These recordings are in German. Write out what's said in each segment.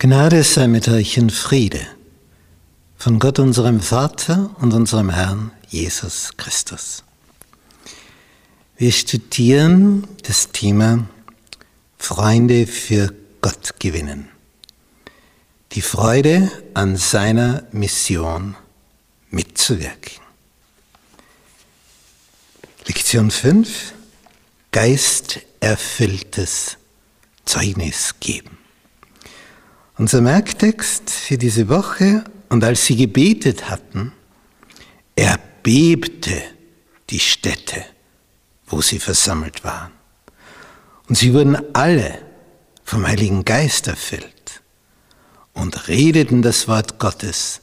Gnade sei mit euch in Friede von Gott unserem Vater und unserem Herrn Jesus Christus. Wir studieren das Thema Freunde für Gott gewinnen. Die Freude an seiner Mission mitzuwirken. Lektion 5. Geisterfülltes Zeugnis geben. Unser Merktext für diese Woche, und als sie gebetet hatten, erbebte die Städte, wo sie versammelt waren. Und sie wurden alle vom Heiligen Geist erfüllt und redeten das Wort Gottes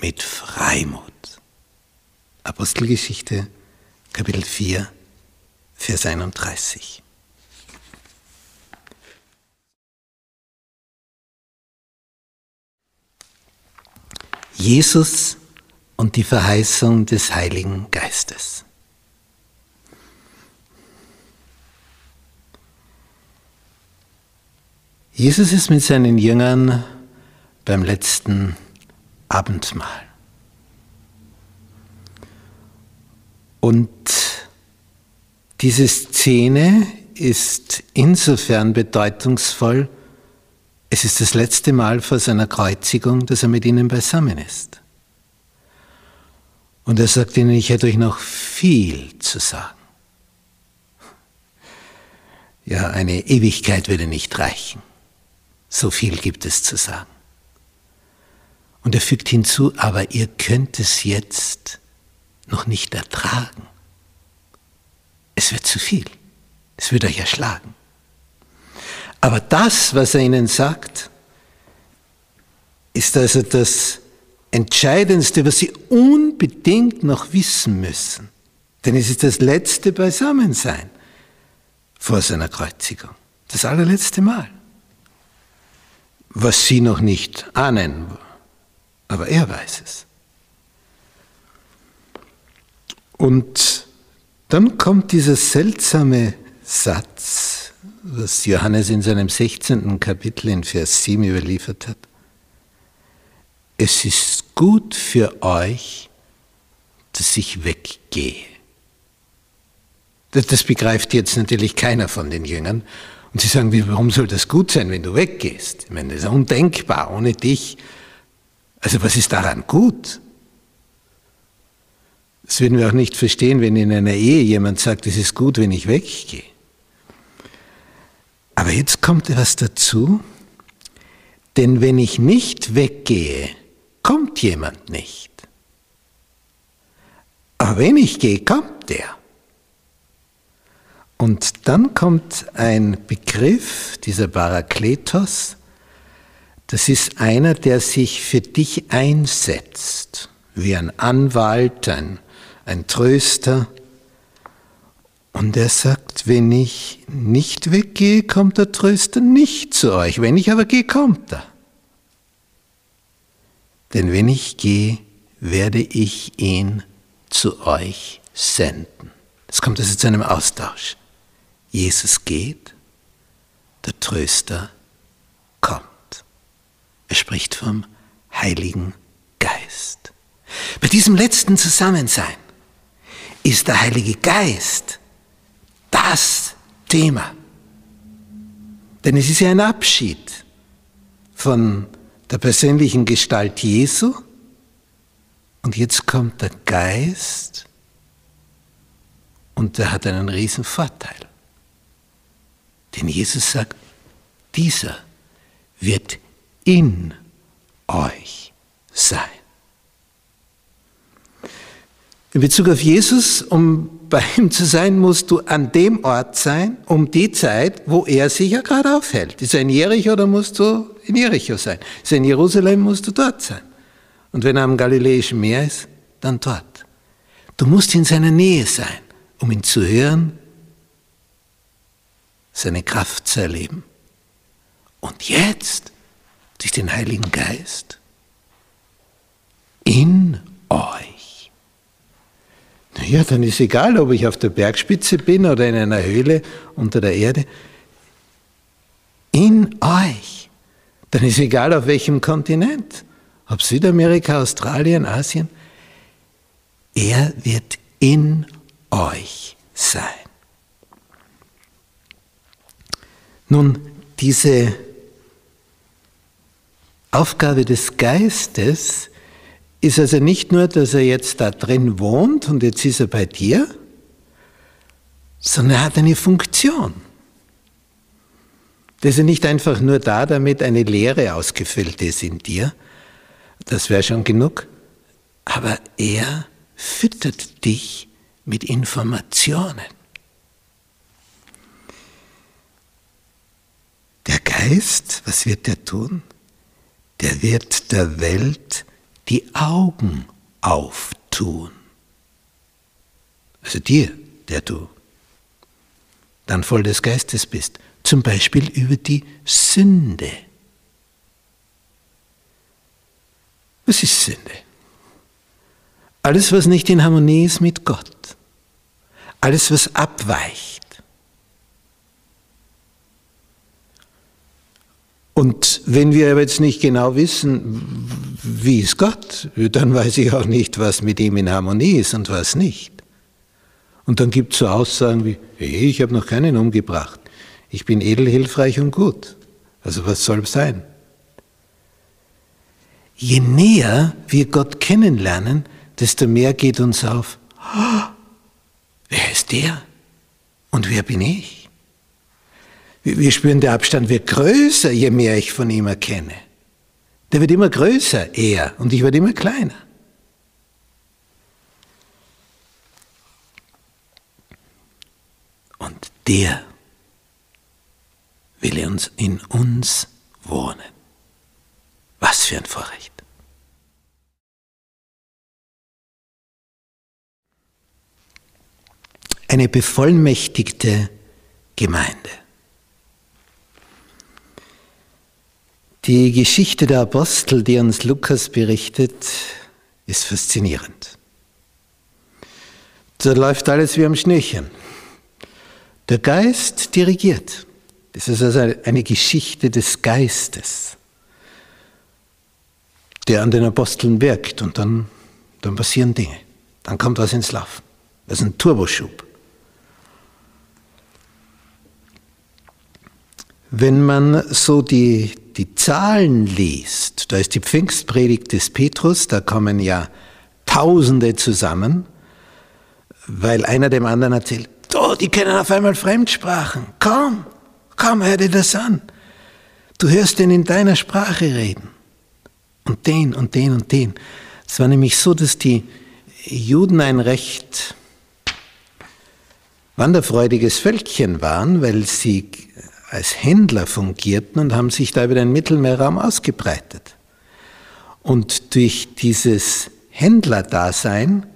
mit Freimut. Apostelgeschichte, Kapitel 4, Vers 31. Jesus und die Verheißung des Heiligen Geistes. Jesus ist mit seinen Jüngern beim letzten Abendmahl. Und diese Szene ist insofern bedeutungsvoll, es ist das letzte Mal vor seiner Kreuzigung, dass er mit ihnen beisammen ist. Und er sagt ihnen, ich hätte euch noch viel zu sagen. Ja, eine Ewigkeit würde nicht reichen. So viel gibt es zu sagen. Und er fügt hinzu, aber ihr könnt es jetzt noch nicht ertragen. Es wird zu viel. Es wird euch erschlagen. Aber das, was er ihnen sagt, ist also das Entscheidendste, was sie unbedingt noch wissen müssen. Denn es ist das letzte Beisammensein vor seiner Kreuzigung. Das allerletzte Mal. Was sie noch nicht ahnen, aber er weiß es. Und dann kommt dieser seltsame Satz, was Johannes in seinem 16. Kapitel in Vers 7 überliefert hat. Es ist gut für euch, dass ich weggehe. Das, das begreift jetzt natürlich keiner von den Jüngern. Und sie sagen, warum soll das gut sein, wenn du weggehst? Ich meine, das ist undenkbar ohne dich. Also was ist daran gut? Das würden wir auch nicht verstehen, wenn in einer Ehe jemand sagt, es ist gut, wenn ich weggehe. Aber jetzt kommt etwas dazu, denn wenn ich nicht weggehe, kommt jemand nicht. Aber wenn ich gehe, kommt der. Und dann kommt ein Begriff, dieser Parakletos, das ist einer, der sich für dich einsetzt, wie ein Anwalt, ein, ein Tröster, und er sagt, wenn ich nicht weggehe, kommt der Tröster nicht zu euch. Wenn ich aber gehe, kommt er. Denn wenn ich gehe, werde ich ihn zu euch senden. Es kommt also zu einem Austausch. Jesus geht, der Tröster kommt. Er spricht vom Heiligen Geist. Bei diesem letzten Zusammensein ist der Heilige Geist das Thema. Denn es ist ja ein Abschied von der persönlichen Gestalt Jesu und jetzt kommt der Geist und der hat einen riesen Vorteil. Denn Jesus sagt, dieser wird in euch sein. In Bezug auf Jesus, um bei ihm zu sein, musst du an dem Ort sein, um die Zeit, wo er sich ja gerade aufhält. Ist er in Jericho, dann musst du in Jericho sein. Ist er in Jerusalem, musst du dort sein. Und wenn er am Galiläischen Meer ist, dann dort. Du musst in seiner Nähe sein, um ihn zu hören, seine Kraft zu erleben. Und jetzt, durch den Heiligen Geist, in euch. Ja, dann ist egal, ob ich auf der Bergspitze bin oder in einer Höhle unter der Erde. In euch. Dann ist egal auf welchem Kontinent, ob Südamerika, Australien, Asien, er wird in euch sein. Nun, diese Aufgabe des Geistes ist also nicht nur, dass er jetzt da drin wohnt und jetzt ist er bei dir, sondern er hat eine Funktion. Das ist nicht einfach nur da, damit eine Lehre ausgefüllt ist in dir, das wäre schon genug, aber er füttert dich mit Informationen. Der Geist, was wird er tun? Der wird der Welt die Augen auftun. Also dir, der du dann voll des Geistes bist, zum Beispiel über die Sünde. Was ist Sünde? Alles, was nicht in Harmonie ist mit Gott. Alles, was abweicht. Und wenn wir aber jetzt nicht genau wissen, wie ist Gott, dann weiß ich auch nicht, was mit ihm in Harmonie ist und was nicht. Und dann gibt es so Aussagen wie, hey, ich habe noch keinen umgebracht. Ich bin edel, hilfreich und gut. Also was soll sein? Je näher wir Gott kennenlernen, desto mehr geht uns auf, oh, wer ist der und wer bin ich? Wir spüren, der Abstand wird größer, je mehr ich von ihm erkenne. Der wird immer größer, er, und ich werde immer kleiner. Und der will uns in uns wohnen. Was für ein Vorrecht. Eine bevollmächtigte Gemeinde. Die Geschichte der Apostel, die uns Lukas berichtet, ist faszinierend. Da läuft alles wie am Schnürchen. Der Geist dirigiert. Das ist also eine Geschichte des Geistes, der an den Aposteln wirkt und dann, dann passieren Dinge. Dann kommt was ins Laufen. Das ist ein Turboschub. Wenn man so die, die Zahlen liest, da ist die Pfingstpredigt des Petrus, da kommen ja Tausende zusammen, weil einer dem anderen erzählt, oh, die kennen auf einmal Fremdsprachen, komm, komm, hör dir das an. Du hörst den in deiner Sprache reden. Und den und den und den. Es war nämlich so, dass die Juden ein recht wanderfreudiges Völkchen waren, weil sie als Händler fungierten und haben sich da über den Mittelmeerraum ausgebreitet. Und durch dieses Händlerdasein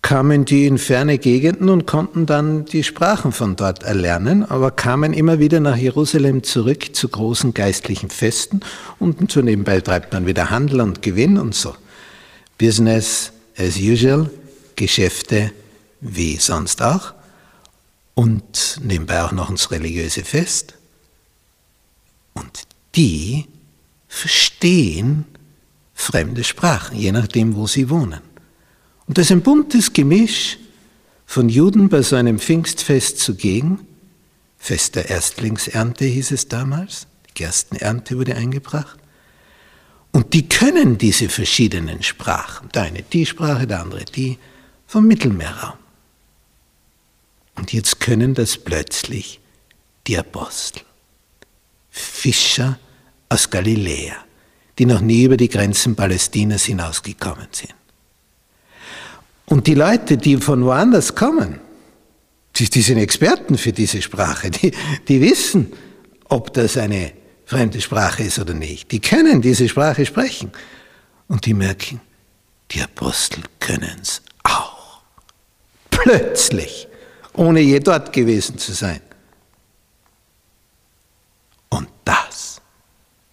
kamen die in ferne Gegenden und konnten dann die Sprachen von dort erlernen, aber kamen immer wieder nach Jerusalem zurück zu großen geistlichen Festen und so nebenbei treibt man wieder Handel und Gewinn und so. Business as usual, Geschäfte wie sonst auch und nebenbei auch noch ins religiöse Fest. Und die verstehen fremde Sprachen, je nachdem, wo sie wohnen. Und das ist ein buntes Gemisch von Juden bei so einem Pfingstfest zugegen. Fest der Erstlingsernte hieß es damals. Die Gerstenernte wurde eingebracht. Und die können diese verschiedenen Sprachen. Der eine die Sprache, der andere die vom Mittelmeerraum. Und jetzt können das plötzlich die Apostel, Fischer aus Galiläa, die noch nie über die Grenzen Palästinas hinausgekommen sind. Und die Leute, die von woanders kommen, die, die sind Experten für diese Sprache, die, die wissen, ob das eine fremde Sprache ist oder nicht. Die können diese Sprache sprechen. Und die merken, die Apostel können es auch. Plötzlich ohne je dort gewesen zu sein. Und das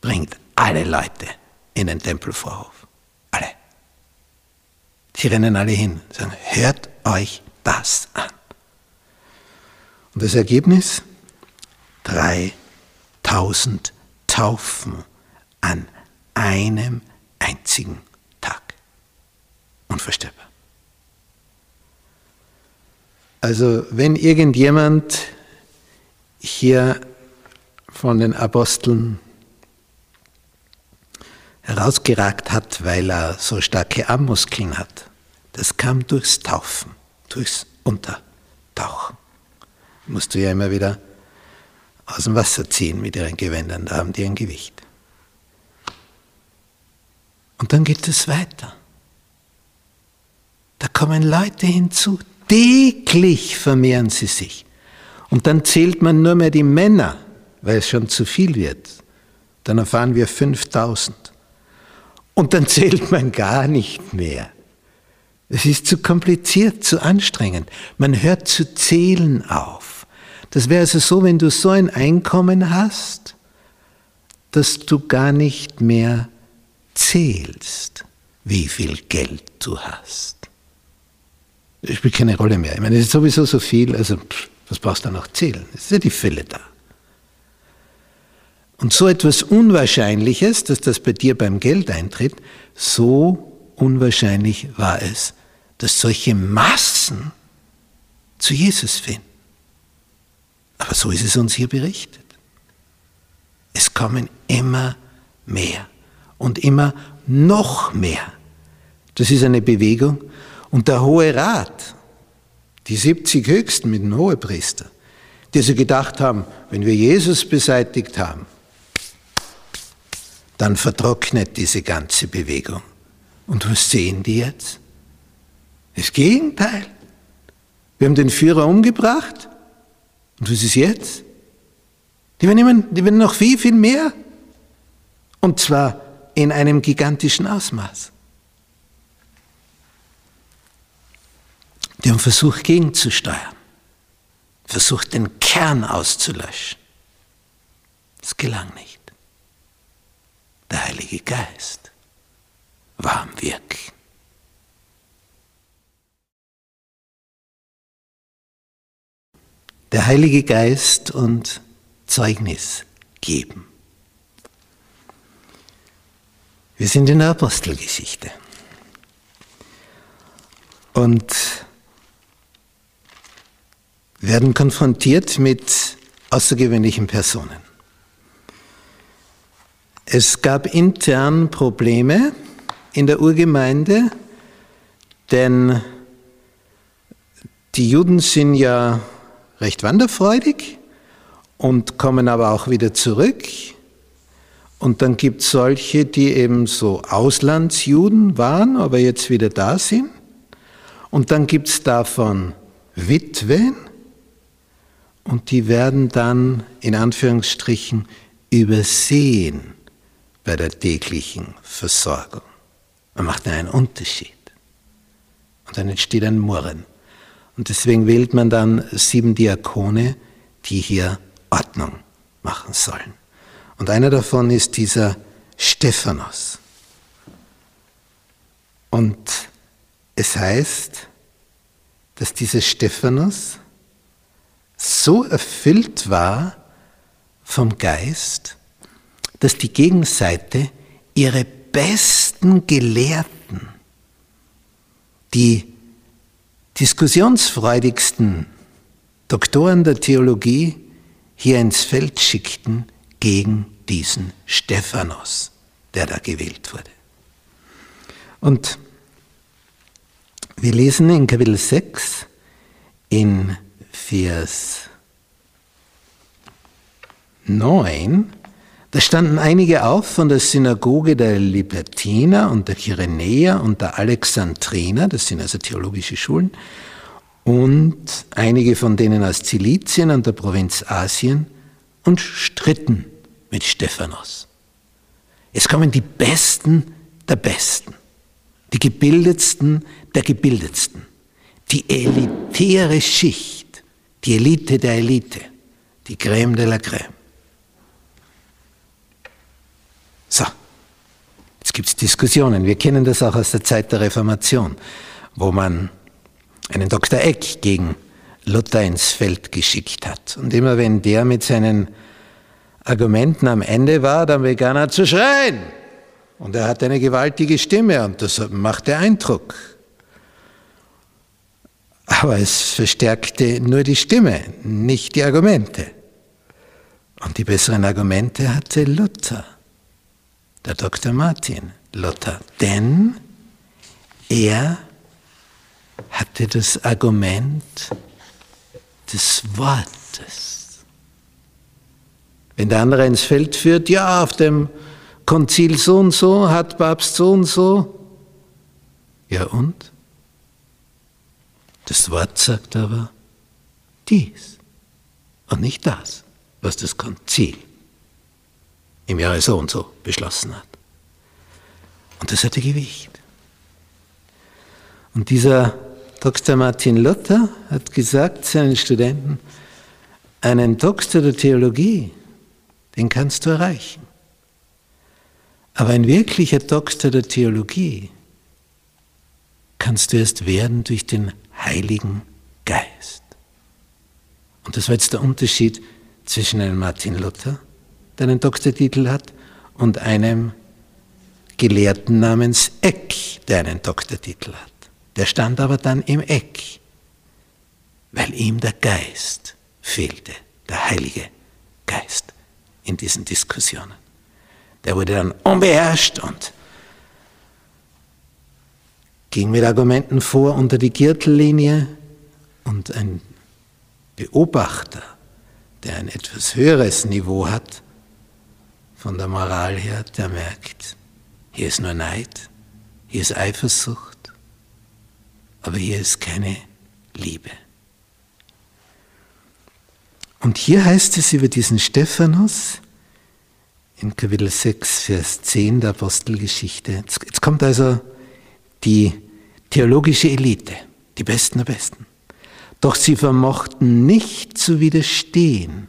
bringt alle Leute in den Tempelvorhof. Alle. Die rennen alle hin und sagen, hört euch das an. Und das Ergebnis? 3000 taufen an einem einzigen Tag. Unvorstellbar. Also wenn irgendjemand hier von den Aposteln herausgeragt hat, weil er so starke Armmuskeln hat. Das kam durchs Taufen, durchs Untertauchen. Musst du ja immer wieder aus dem Wasser ziehen mit ihren Gewändern, da haben die ein Gewicht. Und dann geht es weiter. Da kommen Leute hinzu, täglich vermehren sie sich. Und dann zählt man nur mehr die Männer, weil es schon zu viel wird. Dann erfahren wir 5000. Und dann zählt man gar nicht mehr. Es ist zu kompliziert, zu anstrengend. Man hört zu zählen auf. Das wäre also so, wenn du so ein Einkommen hast, dass du gar nicht mehr zählst, wie viel Geld du hast. Spielt keine Rolle mehr. Ich meine, es ist sowieso so viel, also pff, was brauchst du noch zählen? Es ist ja die Fülle da. Und so etwas Unwahrscheinliches, dass das bei dir beim Geld eintritt, so unwahrscheinlich war es, dass solche Massen zu Jesus finden. Aber so ist es uns hier berichtet. Es kommen immer mehr und immer noch mehr. Das ist eine Bewegung. Und der Hohe Rat, die 70 Höchsten mit dem Hohepriester, die so gedacht haben, wenn wir Jesus beseitigt haben, dann vertrocknet diese ganze Bewegung. Und was sehen die jetzt? Das Gegenteil. Wir haben den Führer umgebracht. Und was ist jetzt? Die werden, die werden noch viel, viel mehr. Und zwar in einem gigantischen Ausmaß. Die haben versucht, gegenzusteuern. Versucht, den Kern auszulöschen. Es gelang nicht der Heilige Geist war am Wirken. Der Heilige Geist und Zeugnis geben. Wir sind in der Apostelgeschichte. Und werden konfrontiert mit außergewöhnlichen Personen. Es gab intern Probleme in der Urgemeinde, denn die Juden sind ja recht wanderfreudig und kommen aber auch wieder zurück. Und dann gibt es solche, die eben so Auslandsjuden waren, aber jetzt wieder da sind. Und dann gibt es davon Witwen und die werden dann in Anführungsstrichen übersehen bei der täglichen Versorgung. Man macht einen Unterschied. Und dann entsteht ein Murren. Und deswegen wählt man dann sieben Diakone, die hier Ordnung machen sollen. Und einer davon ist dieser Stephanos. Und es heißt, dass dieser Stephanos so erfüllt war vom Geist, dass die Gegenseite ihre besten Gelehrten, die diskussionsfreudigsten Doktoren der Theologie hier ins Feld schickten gegen diesen Stephanos, der da gewählt wurde. Und wir lesen in Kapitel 6 in Vers 9, da standen einige auf von der Synagoge der Libertiner und der Kyrenäer und der Alexandriner, das sind also theologische Schulen, und einige von denen aus Zilizien und der Provinz Asien und stritten mit Stephanos. Es kommen die Besten der Besten, die Gebildetsten der Gebildetsten, die elitäre Schicht, die Elite der Elite, die Crème de la Crème. So, jetzt gibt es Diskussionen. Wir kennen das auch aus der Zeit der Reformation, wo man einen Dr. Eck gegen Luther ins Feld geschickt hat. Und immer wenn der mit seinen Argumenten am Ende war, dann begann er zu schreien. Und er hatte eine gewaltige Stimme und das machte Eindruck. Aber es verstärkte nur die Stimme, nicht die Argumente. Und die besseren Argumente hatte Luther, der Dr. Martin Luther. Denn er hatte das Argument des Wortes. Wenn der andere ins Feld führt, ja, auf dem Konzil so und so, hat Papst so und so. Ja und? Das Wort sagt aber dies und nicht das, was das Konzil im Jahre so und so beschlossen hat. Und das hatte Gewicht. Und dieser Dr. Martin Luther hat gesagt seinen Studenten, einen Doktor der Theologie, den kannst du erreichen. Aber ein wirklicher Doktor der Theologie kannst du erst werden durch den Heiligen Geist. Und das war jetzt der Unterschied zwischen einem Martin Luther, der einen Doktortitel hat, und einem Gelehrten namens Eck, der einen Doktortitel hat. Der stand aber dann im Eck, weil ihm der Geist fehlte, der Heilige Geist in diesen Diskussionen. Der wurde dann unbeherrscht und ging mit Argumenten vor unter die Gürtellinie und ein Beobachter, der ein etwas höheres Niveau hat, von der Moral her, der merkt, hier ist nur Neid, hier ist Eifersucht, aber hier ist keine Liebe. Und hier heißt es über diesen Stephanus in Kapitel 6, Vers 10 der Apostelgeschichte. Jetzt, kommt also die theologische Elite, die Besten der Besten. Doch sie vermochten nicht zu widerstehen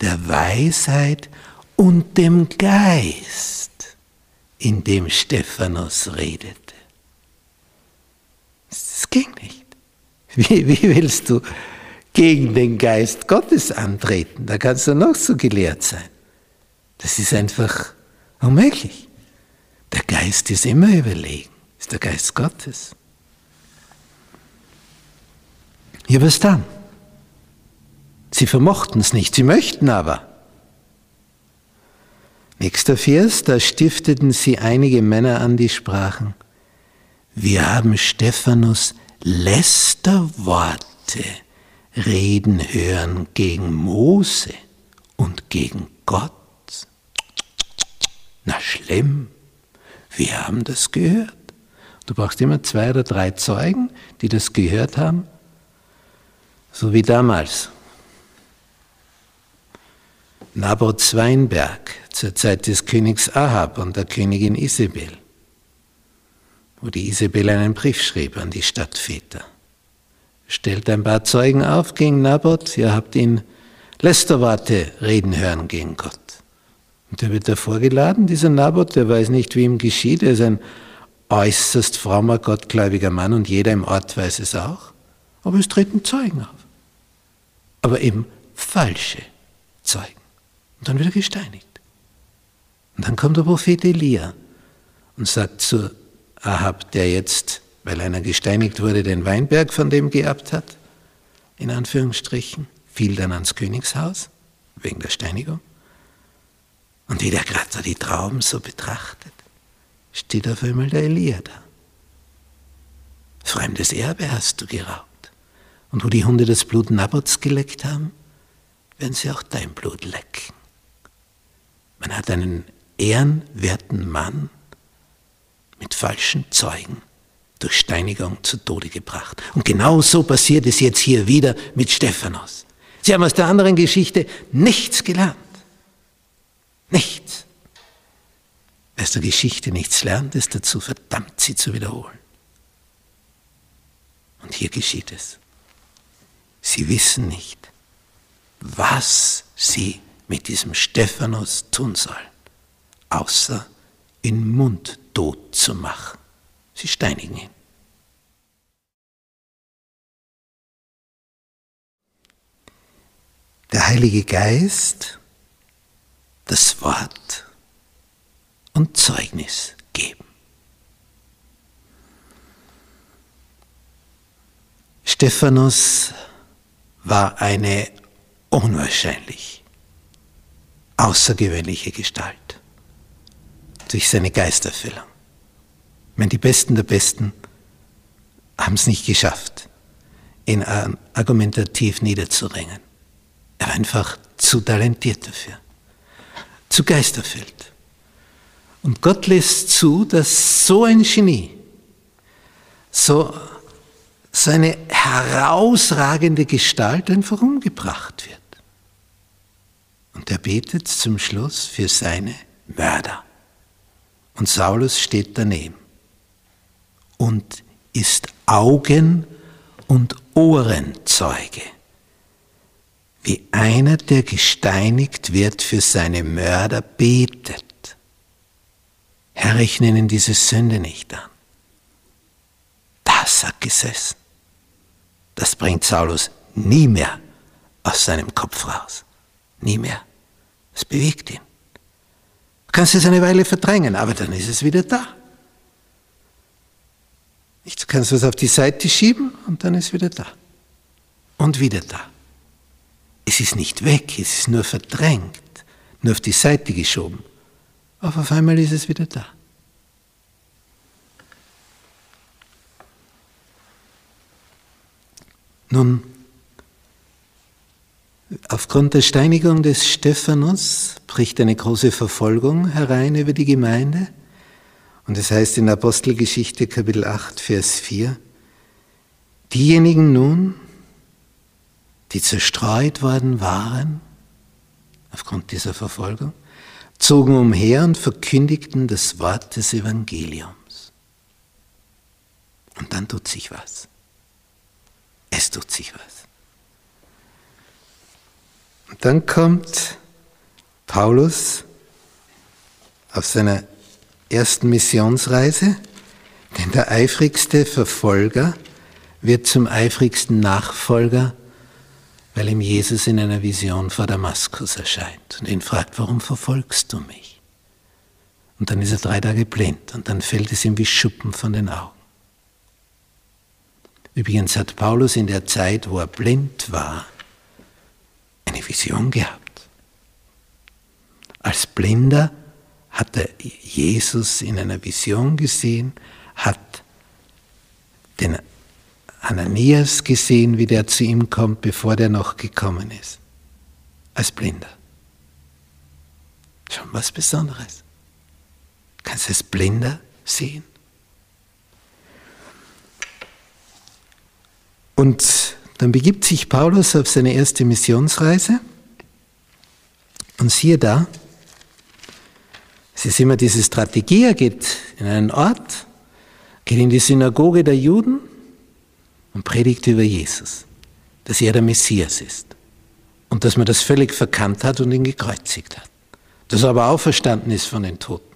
der Weisheit und dem Geist, in dem Stephanus redete. Das ging nicht. Wie, wie willst du gegen den Geist Gottes antreten? Da kannst du noch so gelehrt sein. Das ist einfach unmöglich. Der Geist ist immer überlegen ist der Geist Gottes. Ja, was dann? Sie vermochten es nicht, sie möchten aber. Nächster Vers, da stifteten sie einige Männer an, die sprachen, wir haben Stephanus Lästerworte reden hören gegen Mose und gegen Gott. Na schlimm, wir haben das gehört. Du brauchst immer zwei oder drei Zeugen, die das gehört haben, so wie damals. Naboths Weinberg zur Zeit des Königs Ahab und der Königin Isabel, wo die Isabel einen Brief schrieb an die Stadtväter. Stellt ein paar Zeugen auf gegen Naboth, ihr habt ihn Lästerworte reden hören gegen Gott. Und der wird da vorgeladen, dieser Naboth, der weiß nicht, wie ihm geschieht, er ist ein äußerst frommer, gottgläubiger Mann und jeder im Ort weiß es auch. Aber es treten Zeugen auf. Aber eben falsche Zeugen. Und dann wird er gesteinigt. Und dann kommt der Prophet Elia und sagt zu Ahab, der jetzt, weil einer gesteinigt wurde, den Weinberg von dem geerbt hat, in Anführungsstrichen, fiel dann ans Königshaus wegen der Steinigung. Und wie der gerade die Trauben so betrachtet, steht auf einmal der Elia da. Fremdes Erbe hast du geraubt. Und wo die Hunde das Blut Nabots geleckt haben, werden sie auch dein Blut lecken. Man hat einen ehrenwerten Mann mit falschen Zeugen durch Steinigung zu Tode gebracht. Und genau so passiert es jetzt hier wieder mit Stephanus. Sie haben aus der anderen Geschichte nichts gelernt. Nichts. Wer aus der Geschichte nichts lernt, ist dazu verdammt, sie zu wiederholen. Und hier geschieht es. Sie wissen nicht, was sie mit diesem Stephanus tun sollen, außer ihn mundtot zu machen. Sie steinigen ihn. Der Heilige Geist das Wort und Zeugnis geben. Stephanus war eine unwahrscheinlich außergewöhnliche Gestalt durch seine Geisterfüllung. Ich meine, die Besten der Besten haben es nicht geschafft, ihn argumentativ niederzuringen. Er war einfach zu talentiert dafür, zu geisterfüllt. Und Gott lässt zu, dass so ein Genie, so, so eine herausragende Gestalt einfach umgebracht wird. Und er betet zum Schluss für seine Mörder. Und Saulus steht daneben und ist Augen- und Ohrenzeuge, wie einer, der gesteinigt wird für seine Mörder, betet. Herr, ich nenne diese Sünde nicht an. Das hat gesessen. Das bringt Saulus nie mehr aus seinem Kopf raus. Nie mehr. Es bewegt ihn. Du kannst es eine Weile verdrängen, aber dann ist es wieder da. Du kannst es auf die Seite schieben und dann ist es wieder da. Und wieder da. Es ist nicht weg, es ist nur verdrängt, nur auf die Seite geschoben. Auf einmal ist es wieder da. Nun, aufgrund der Steinigung des Stephanus bricht eine große Verfolgung herein über die Gemeinde. Und es heißt in Apostelgeschichte Kapitel 8, Vers 4, diejenigen nun, die zerstreut worden waren, aufgrund dieser Verfolgung, zogen umher und verkündigten das Wort des Evangeliums. Und dann tut sich was. Es tut sich was. Und dann kommt Paulus auf seiner ersten Missionsreise, denn der eifrigste Verfolger wird zum eifrigsten Nachfolger, weil ihm Jesus in einer Vision vor Damaskus erscheint und ihn fragt, warum verfolgst du mich? Und dann ist er drei Tage blind und dann fällt es ihm wie Schuppen von den Augen. Übrigens hat Paulus in der Zeit, wo er blind war, eine Vision gehabt. Als Blinder hat er Jesus in einer Vision gesehen, hat den Ananias gesehen, wie der zu ihm kommt, bevor der noch gekommen ist. Als Blinder. Schon was Besonderes. Kannst du als Blinder sehen? Und dann begibt sich Paulus auf seine erste Missionsreise und siehe da, es ist immer diese Strategie, er geht in einen Ort, geht in die Synagoge der Juden und predigt über Jesus, dass er der Messias ist und dass man das völlig verkannt hat und ihn gekreuzigt hat, dass er aber auferstanden ist von den Toten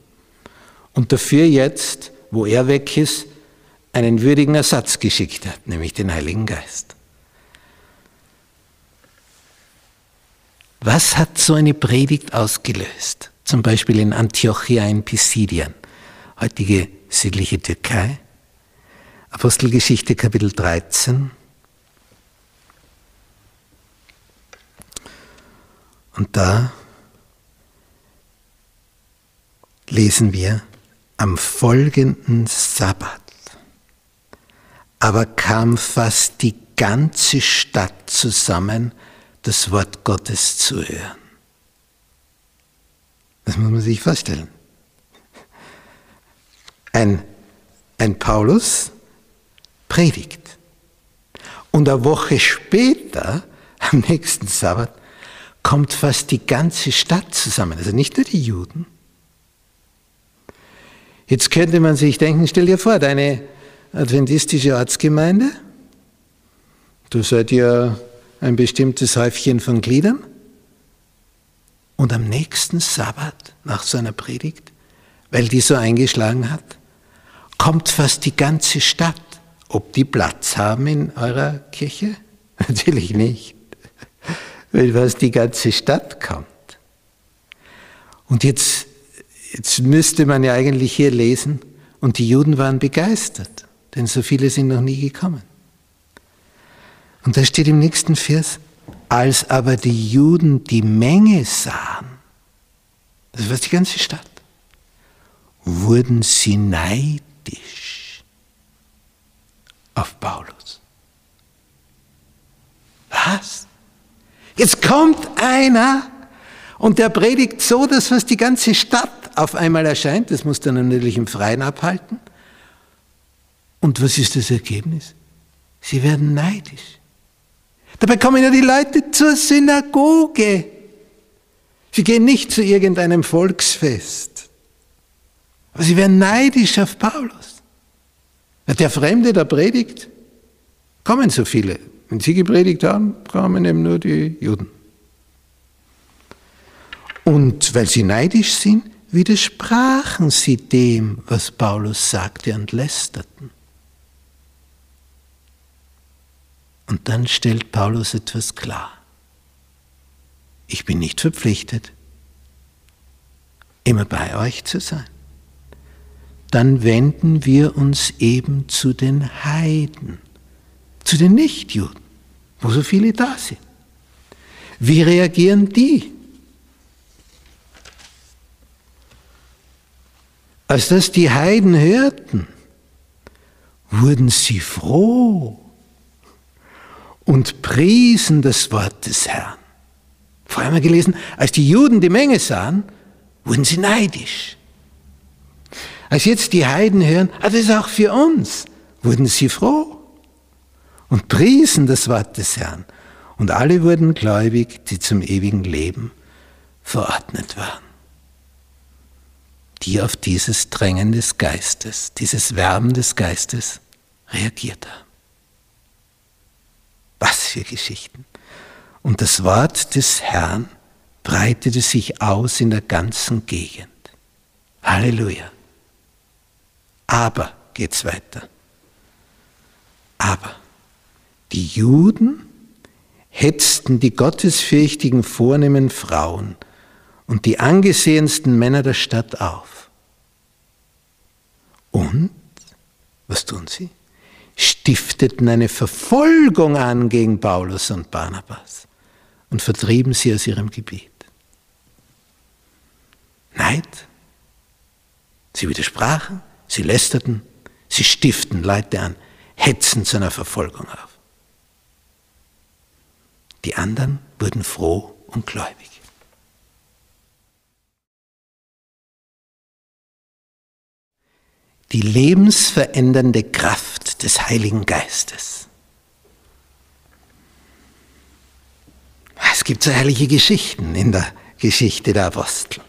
und dafür jetzt, wo er weg ist, einen würdigen Ersatz geschickt hat, nämlich den Heiligen Geist. Was hat so eine Predigt ausgelöst? Zum Beispiel in Antiochia in Pisidien, heutige südliche Türkei. Apostelgeschichte Kapitel 13. Und da lesen wir am folgenden Sabbat aber kam fast die ganze Stadt zusammen, das Wort Gottes zu hören. Das muss man sich vorstellen. Ein, ein Paulus predigt. Und eine Woche später, am nächsten Sabbat, kommt fast die ganze Stadt zusammen. Also nicht nur die Juden. Jetzt könnte man sich denken, stell dir vor, deine adventistische Ortsgemeinde. Du seid ja ein bestimmtes Häufchen von Gliedern. Und am nächsten Sabbat nach seiner Predigt, weil die so eingeschlagen hat, kommt fast die ganze Stadt. Ob die Platz haben in eurer Kirche? Natürlich nicht, weil fast die ganze Stadt kommt. Und jetzt, jetzt müsste man ja eigentlich hier lesen, und die Juden waren begeistert, denn so viele sind noch nie gekommen. Und da steht im nächsten Vers, als aber die Juden die Menge sahen, das war die ganze Stadt, wurden sie neidisch auf Paulus. Was? Jetzt kommt einer und der predigt so, dass was die ganze Stadt auf einmal erscheint. Das muss dann natürlich im Freien abhalten. Und was ist das Ergebnis? Sie werden neidisch. Dabei kommen ja die Leute zur Synagoge. Sie gehen nicht zu irgendeinem Volksfest. Aber sie werden neidisch auf Paulus. Der Fremde, der predigt, kommen so viele. Wenn sie gepredigt haben, kamen eben nur die Juden. Und weil sie neidisch sind, widersprachen sie dem, was Paulus sagte und lästerten. Und dann stellt Paulus etwas klar. Ich bin nicht verpflichtet, immer bei euch zu sein. Dann wenden wir uns eben zu den Heiden, zu den Nichtjuden, wo so viele da sind. Wie reagieren die? Als das die Heiden hörten, wurden sie froh und priesen das Wort des Herrn. Vorher haben wir gelesen, als die Juden die Menge sahen, wurden sie neidisch. Als jetzt die Heiden hören, ah, das ist auch für uns, wurden sie froh und priesen das Wort des Herrn. Und alle wurden gläubig, die zum ewigen Leben verordnet waren die auf dieses Drängen des Geistes, dieses Werben des Geistes reagiert haben. Was für Geschichten. Und das Wort des Herrn breitete sich aus in der ganzen Gegend. Halleluja. Aber geht's weiter. Aber die Juden hetzten die gottesfürchtigen vornehmen Frauen und die angesehensten Männer der Stadt auf. Und, was tun sie? Stifteten eine Verfolgung an gegen Paulus und Barnabas und vertrieben sie aus ihrem Gebiet. Neid. Sie widersprachen, sie lästerten, sie stiften Leute an, hetzen zu einer Verfolgung auf. Die anderen wurden froh und gläubig. die lebensverändernde Kraft des Heiligen Geistes. Es gibt so herrliche Geschichten in der Geschichte der Apostel.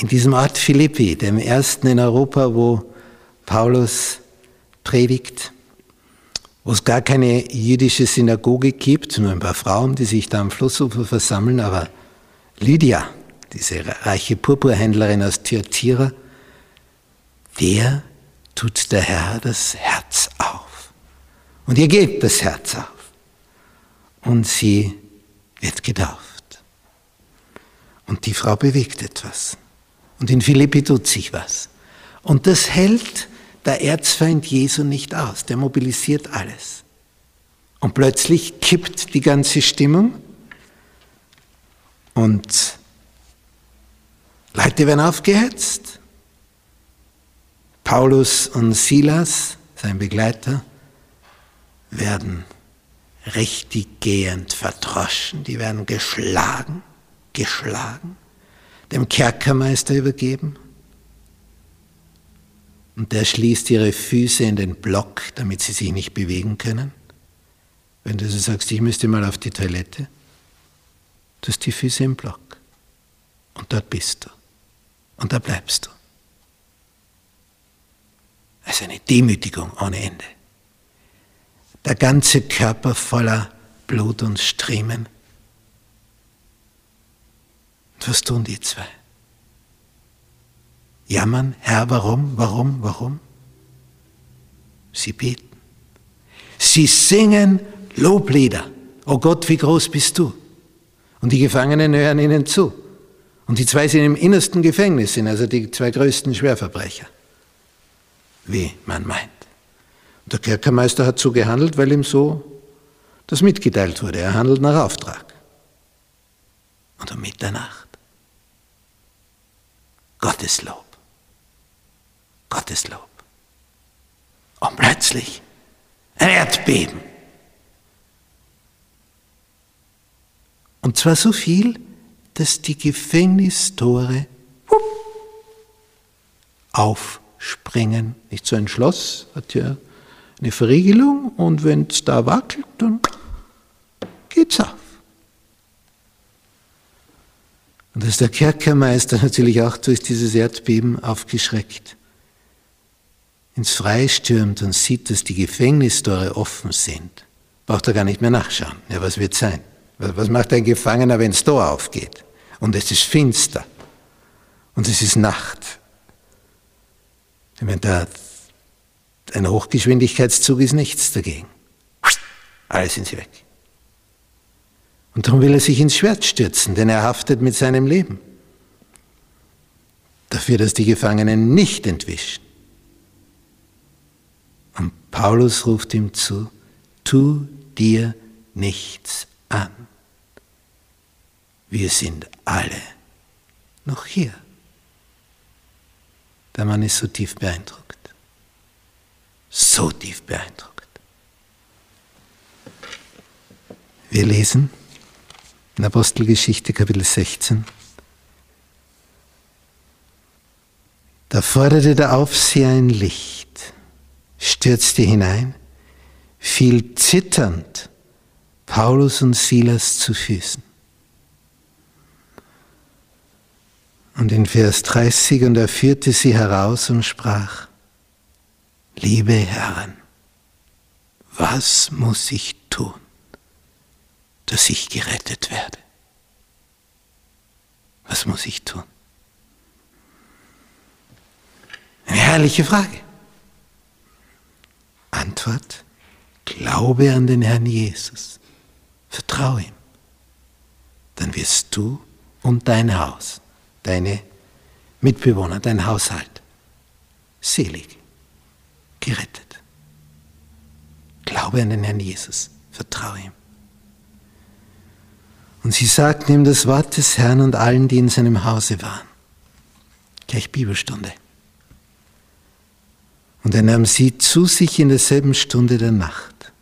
In diesem Ort Philippi, dem ersten in Europa, wo Paulus predigt, wo es gar keine jüdische Synagoge gibt, nur ein paar Frauen, die sich da am Flussufer versammeln, aber Lydia, diese reiche Purpurhändlerin aus Thyatira, der tut der Herr das Herz auf. Und ihr geht das Herz auf. Und sie wird getauft. Und die Frau bewegt etwas. Und in Philippi tut sich was. Und das hält der Erzfeind Jesu nicht aus. Der mobilisiert alles. Und plötzlich kippt die ganze Stimmung. Und Leute werden aufgehetzt. Paulus und Silas, sein Begleiter, werden richtig gehend verdroschen, die werden geschlagen, geschlagen, dem Kerkermeister übergeben. Und der schließt ihre Füße in den Block, damit sie sich nicht bewegen können. Wenn du so sagst, ich müsste mal auf die Toilette, du hast die Füße im Block. Und dort bist du. Und da bleibst du. Also eine Demütigung ohne Ende. Der ganze Körper voller Blut und Striemen. Was tun die zwei? Jammern, Herr, warum, warum, warum? Sie beten. Sie singen Loblieder. Oh Gott, wie groß bist du? Und die Gefangenen hören ihnen zu. Und die zwei sind im innersten Gefängnis, sind also die zwei größten Schwerverbrecher. Wie man meint. Und der Kerkermeister hat so gehandelt, weil ihm so das mitgeteilt wurde. Er handelt nach Auftrag. Und um Mitternacht Gottes Lob. Gottes Lob. Und plötzlich ein Erdbeben. Und zwar so viel, dass die Gefängnistore aufspringen. Nicht so ein Schloss hat ja eine Verriegelung und wenn es da wackelt, dann geht's auf. Und dass der Kerkermeister natürlich auch durch dieses Erdbeben aufgeschreckt ins Freie stürmt und sieht, dass die Gefängnistore offen sind, braucht er gar nicht mehr nachschauen. Ja, was wird sein? Was macht ein Gefangener, wenn das Tor aufgeht? Und es ist finster. Und es ist Nacht. Ich meine, da, ein Hochgeschwindigkeitszug ist nichts dagegen. Alle sind sie weg. Und darum will er sich ins Schwert stürzen, denn er haftet mit seinem Leben. Dafür, dass die Gefangenen nicht entwischen. Und Paulus ruft ihm zu, tu dir nichts an. Wir sind alle noch hier. Der Mann ist so tief beeindruckt. So tief beeindruckt. Wir lesen in Apostelgeschichte Kapitel 16. Da forderte der Aufseher ein Licht, stürzte hinein, fiel zitternd Paulus und Silas zu Füßen. Und in Vers 30, und er führte sie heraus und sprach, liebe Herren, was muss ich tun? Dass ich gerettet werde? Was muss ich tun? Eine herrliche Frage. Antwort, glaube an den Herrn Jesus. Vertraue ihm. Dann wirst du und dein Haus, deine Mitbewohner, dein Haushalt selig, gerettet. Glaube an den Herrn Jesus. Vertraue ihm. Und sie sagten ihm das Wort des Herrn und allen, die in seinem Hause waren. Gleich Bibelstunde. Und er nahm sie zu sich in derselben Stunde der Nacht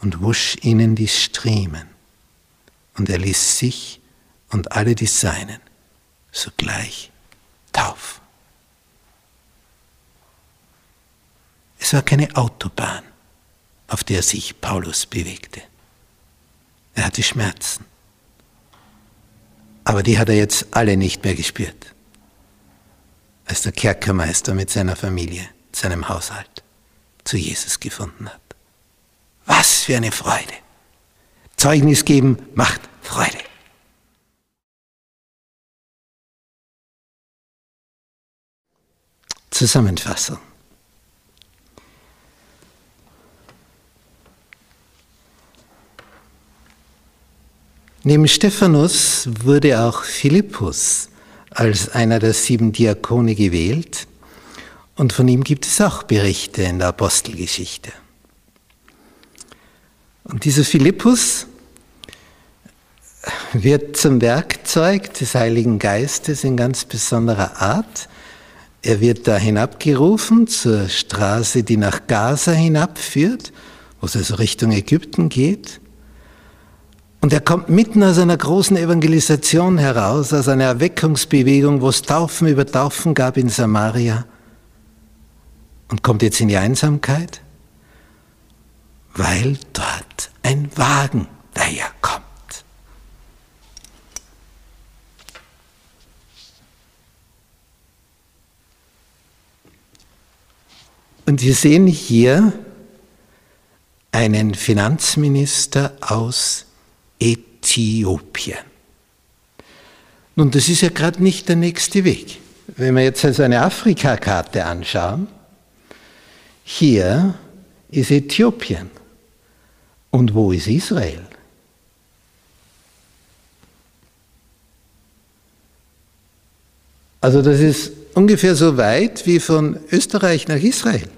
und wusch ihnen die Striemen. Und er ließ sich und alle die Seinen sogleich taufen. Es war keine Autobahn, auf der sich Paulus bewegte. Er hatte Schmerzen. Aber die hat er jetzt alle nicht mehr gespürt, als der Kerkermeister mit seiner Familie, seinem Haushalt zu Jesus gefunden hat. Was für eine Freude. Zeugnis geben macht Freude. Zusammenfassung. Neben Stephanus wurde auch Philippus als einer der sieben Diakone gewählt und von ihm gibt es auch Berichte in der Apostelgeschichte. Und dieser Philippus wird zum Werkzeug des Heiligen Geistes in ganz besonderer Art. Er wird da hinabgerufen zur Straße, die nach Gaza hinabführt, wo es also Richtung Ägypten geht. Und er kommt mitten aus einer großen Evangelisation heraus, aus einer Erweckungsbewegung, wo es Taufen über Taufen gab in Samaria. Und kommt jetzt in die Einsamkeit, weil dort ein Wagen daherkommt. Und wir sehen hier einen Finanzminister aus Äthiopien. Nun, das ist ja gerade nicht der nächste Weg. Wenn wir jetzt also eine Afrikakarte anschauen, hier ist Äthiopien. Und wo ist Israel? Also das ist ungefähr so weit wie von Österreich nach Israel.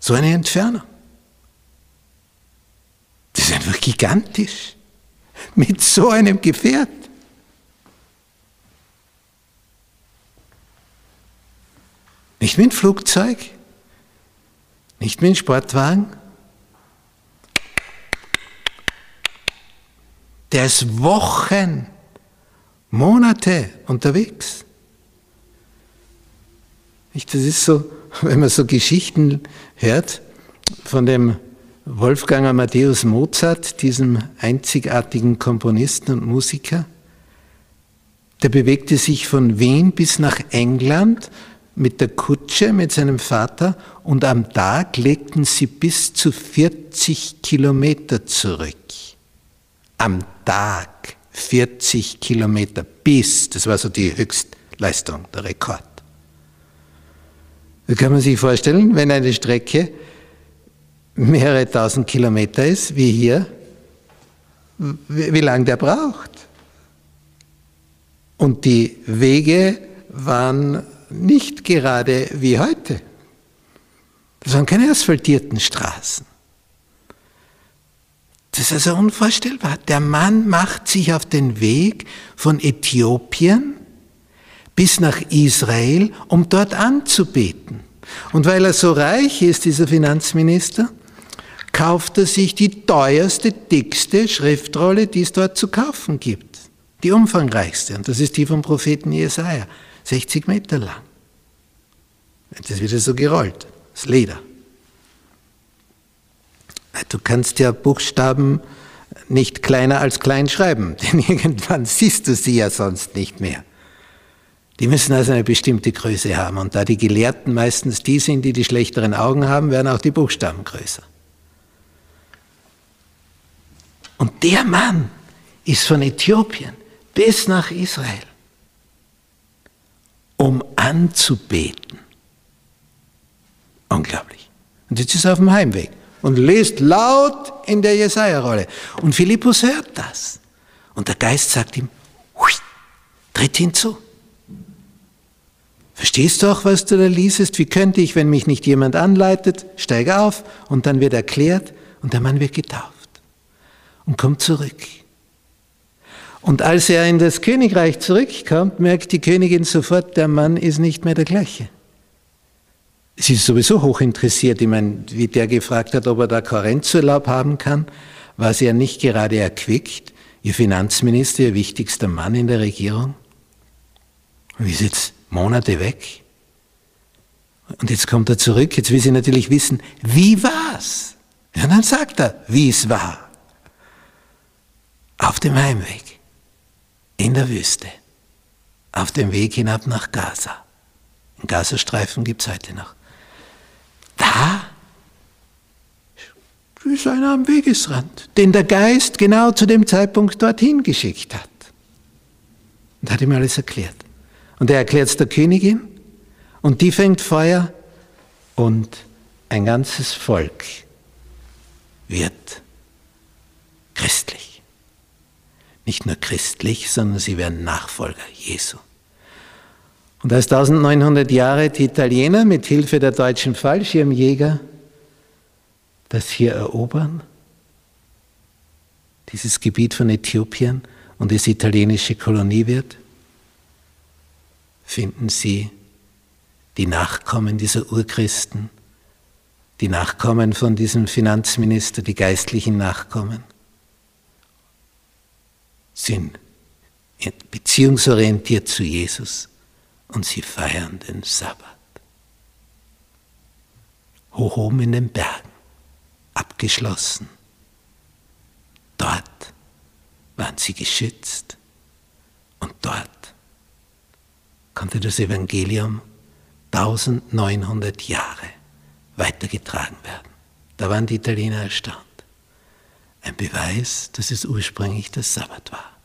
So eine Entfernung. Ist einfach gigantisch. Mit so einem Gefährt. Nicht mit Flugzeug, nicht mit Sportwagen. Der ist Wochen, Monate unterwegs. Das ist so, wenn man so Geschichten hört von dem Wolfgang Amadeus Mozart, diesem einzigartigen Komponisten und Musiker. Der bewegte sich von Wien bis nach England mit der Kutsche mit seinem Vater und am Tag legten sie bis zu 40 Kilometer zurück. Am Tag 40 Kilometer bis, das war so die Höchstleistung, der Rekord. Da kann man sich vorstellen, wenn eine Strecke mehrere tausend Kilometer ist, wie hier, wie, lange der braucht. Und die Wege waren nicht gerade wie heute. Das waren keine asphaltierten Straßen. Das ist also unvorstellbar. Der Mann macht sich auf den Weg von Äthiopien bis nach Israel, um dort anzubeten. Und weil er so reich ist, dieser Finanzminister, kauft er sich die teuerste, dickste Schriftrolle, die es dort zu kaufen gibt. Die umfangreichste. Und das ist die vom Propheten Jesaja. 60 Meter lang. Das wird so gerollt, das Leder. Du kannst ja Buchstaben nicht kleiner als klein schreiben, denn irgendwann siehst du sie ja sonst nicht mehr. Die müssen also eine bestimmte Größe haben. Und da die Gelehrten meistens die sind, die die schlechteren Augen haben, werden auch die Buchstaben größer. Und der Mann ist von Äthiopien bis nach Israel um anzubeten. Unglaublich. Und jetzt ist er auf dem Heimweg und liest laut in der Jesaja-Rolle. Und Philippus hört das. Und der Geist sagt ihm, tritt hinzu. Verstehst du auch, was du da liesest? Wie könnte ich, wenn mich nicht jemand anleitet, steige auf und dann wird erklärt und der Mann wird getauft und kommt zurück. Und als er in das Königreich zurückkommt, merkt die Königin sofort, der Mann ist nicht mehr der gleiche. Sie ist sowieso hoch interessiert. Ich meine, wie der gefragt hat, ob er da Karenzurlaub haben kann, war sie ja nicht gerade erquickt. Ihr Finanzminister, ihr wichtigster Mann in der Regierung. Wie ist jetzt Monate weg? Und jetzt kommt er zurück. Jetzt will sie natürlich wissen, wie war's? Ja, dann sagt er, wie es war. Auf dem Heimweg in der Wüste, auf dem Weg hinab nach Gaza. Ein Gazastreifen gibt es heute noch. Da ist einer am Wegesrand, den der Geist genau zu dem Zeitpunkt dorthin geschickt hat. Und hat ihm alles erklärt. Und er erklärt es der Königin und die fängt Feuer und ein ganzes Volk wird christlich nicht nur christlich, sondern sie werden Nachfolger Jesu. Und als 1900 Jahre die Italiener mit Hilfe der deutschen Fallschirmjäger das hier erobern, dieses Gebiet von Äthiopien und es italienische Kolonie wird, finden sie die Nachkommen dieser Urchristen, die Nachkommen von diesem Finanzminister, die geistlichen Nachkommen sind beziehungsorientiert zu Jesus und sie feiern den Sabbat. Hoch oben in den Bergen, abgeschlossen. Dort waren sie geschützt und dort konnte das Evangelium 1900 Jahre weitergetragen werden. Da waren die Italiener erstaunt. Ein Beweis, dass es ursprünglich der Sabbat war.